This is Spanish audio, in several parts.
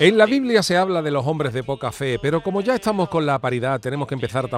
En la Biblia se habla de los hombres de poca fe, pero como ya estamos con la paridad, tenemos que empezar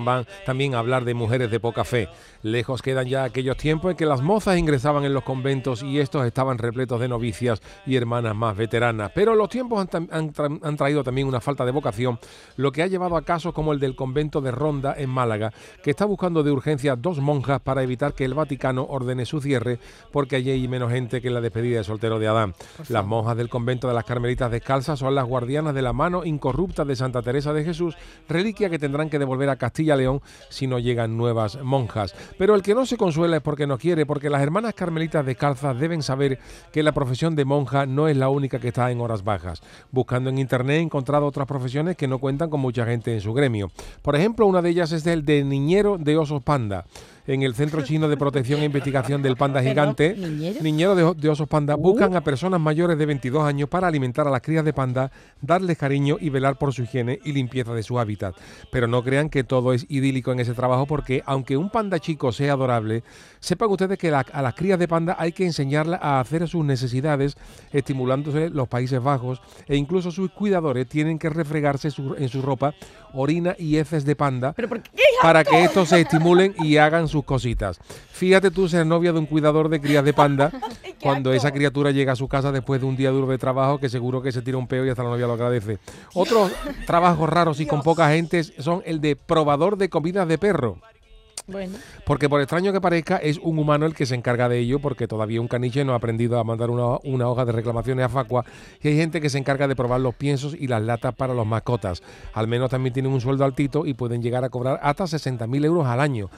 también a hablar de mujeres de poca fe. Lejos quedan ya aquellos tiempos en que las mozas ingresaban en los conventos y estos estaban repletos de novicias y hermanas más veteranas. Pero los tiempos han, traído también una falta de vocación, lo que ha llevado a casos como el del convento de Ronda en Málaga, que está buscando de urgencia dos monjas para evitar que el Vaticano ordene su cierre, porque allí hay menos gente que en la despedida de soltero de Adán. Las monjas del convento de las Carmelitas Descalzas son las guardianas de la mano incorrupta de Santa Teresa de Jesús, reliquia que tendrán que devolver a Castilla-León si no llegan nuevas monjas. Pero el que no se consuela es porque no quiere, porque las hermanas carmelitas descalzas deben saber que la profesión de monja no es la única que está en horas bajas. Buscando en internet he encontrado otras profesiones que no cuentan con mucha gente en su gremio. Por ejemplo, una de ellas es el de niñero de osos panda en el Centro Chino de Protección e Investigación del Panda Gigante, niñero, de, osos panda, uh. buscan a personas mayores de 22 años para alimentar a las crías de panda, darles cariño y velar por su higiene y limpieza de su hábitat. Pero no crean que todo es idílico en ese trabajo porque aunque un panda chico sea adorable, sepan ustedes que a las crías de panda hay que enseñarlas a hacer sus necesidades, estimulándose los Países Bajos e incluso sus cuidadores tienen que refregarse en su ropa orina y heces de panda para que estos se estimulen y hagan sus cositas. Fíjate tú ser novia de un cuidador de crías de panda cuando esa criatura llega a su casa después de un día duro de trabajo que seguro que se tira un peo y hasta la novia lo agradece. Otros trabajos raros y con poca gente son el de probador de comidas de perro. Porque por extraño que parezca, es un humano el que se encarga de ello, porque todavía un caniche no ha aprendido a mandar una, hoja de reclamaciones a Facua. Y hay gente que se encarga de probar los piensos y las latas para los mascotas. Al menos también tienen un sueldo altito y pueden llegar a cobrar hasta 60.000 euros al año.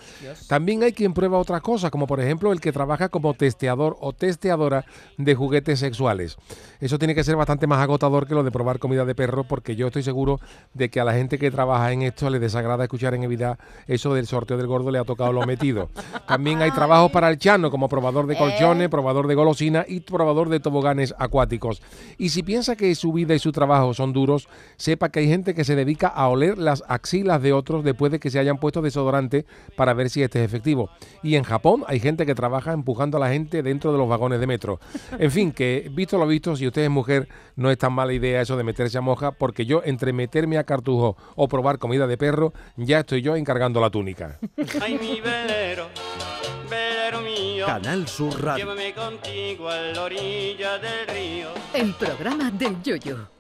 También hay quien prueba otras cosas, como por ejemplo el que trabaja como testeador o testeadora de juguetes sexuales. Eso tiene que ser bastante más agotador que lo de probar comida de perro, porque yo estoy seguro de que a la gente que trabaja en esto le desagrada escuchar en Evidad eso del sorteo del gordo ha tocado lo metido. También hay trabajo para el chano como probador de colchones, eh. probador de golosina y probador de toboganes acuáticos. Y si piensa que su vida y su trabajo son duros, sepa que hay gente que se dedica a oler las axilas de otros después de que se hayan puesto desodorante para ver si este es efectivo. Y en Japón hay gente que trabaja empujando a la gente dentro de los vagones de metro. En fin, que visto lo visto, si usted es mujer, no es tan mala idea eso de meterse a moja, porque yo entre meterme a cartujo o probar comida de perro, ya estoy yo encargando la túnica. Ay, mi velero, velero mío. Canal Sur Radio. Llévame contigo a la orilla del río. El programa del yoyo.